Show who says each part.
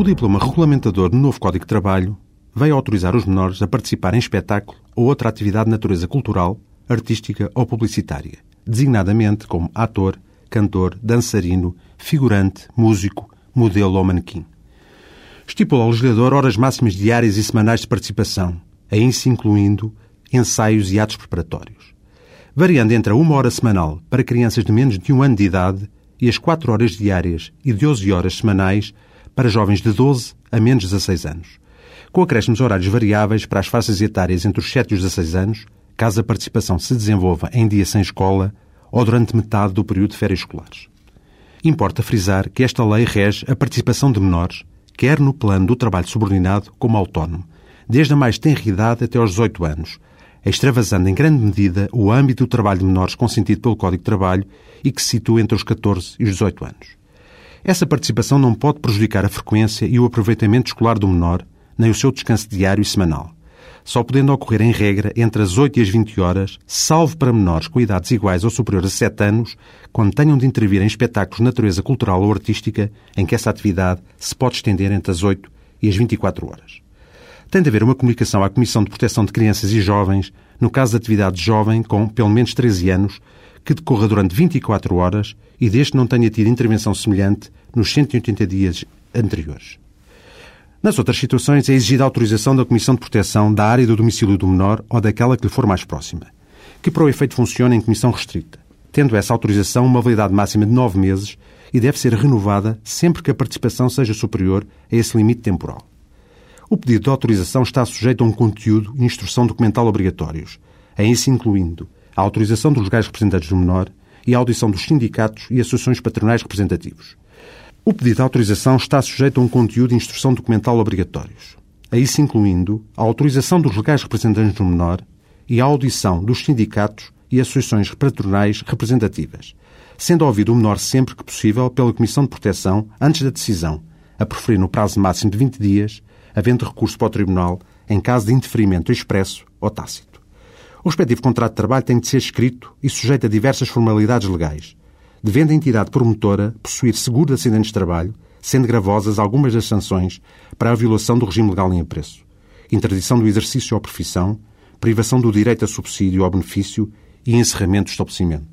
Speaker 1: O diploma regulamentador do novo Código de Trabalho veio autorizar os menores a participar em espetáculo ou outra atividade de natureza cultural, artística ou publicitária, designadamente como ator, cantor, dançarino, figurante, músico, modelo ou manequim. Estipula ao legislador horas máximas diárias e semanais de participação, a isso incluindo ensaios e atos preparatórios, variando entre a uma hora semanal para crianças de menos de um ano de idade e as quatro horas diárias e 12 horas semanais para jovens de 12 a menos de 16 anos, com acréscimos horários variáveis para as faixas etárias entre os 7 e os 16 anos, caso a participação se desenvolva em dia sem escola ou durante metade do período de férias escolares. Importa frisar que esta lei rege a participação de menores, quer no plano do trabalho subordinado como autónomo, desde a mais tenra idade até aos 18 anos, extravasando em grande medida o âmbito do trabalho de menores consentido pelo Código de Trabalho e que se situa entre os 14 e os 18 anos. Essa participação não pode prejudicar a frequência e o aproveitamento escolar do menor, nem o seu descanso diário e semanal, só podendo ocorrer em regra entre as 8 e as 20 horas, salvo para menores com idades iguais ou superiores a 7 anos, quando tenham de intervir em espetáculos de natureza cultural ou artística, em que essa atividade se pode estender entre as 8 e as 24 horas. Tem de haver uma comunicação à Comissão de Proteção de Crianças e Jovens, no caso de atividade jovem com pelo menos 13 anos, que decorra durante 24 horas e desde não tenha tido intervenção semelhante nos 180 dias anteriores. Nas outras situações, é exigida a autorização da Comissão de Proteção da área do domicílio do menor ou daquela que lhe for mais próxima, que para o efeito funciona em comissão restrita, tendo essa autorização uma validade máxima de nove meses e deve ser renovada sempre que a participação seja superior a esse limite temporal. O pedido de autorização está sujeito a um conteúdo e instrução documental obrigatórios, a isso incluindo a autorização dos legais representantes do menor e a audição dos sindicatos e associações patronais representativos. O pedido de autorização está sujeito a um conteúdo e instrução documental obrigatórios, a isso incluindo a autorização dos legais representantes do menor e a audição dos sindicatos e associações patronais representativas, sendo ouvido o menor sempre que possível pela Comissão de Proteção antes da decisão, a preferir no prazo máximo de 20 dias, havendo recurso para o Tribunal em caso de indeferimento expresso ou tácito. O respectivo contrato de trabalho tem de ser escrito e sujeito a diversas formalidades legais, devendo a entidade promotora possuir seguro de acidentes de trabalho, sendo gravosas algumas das sanções para a violação do regime legal em apreço, interdição do exercício ou profissão, privação do direito a subsídio ou benefício e encerramento do estabelecimento.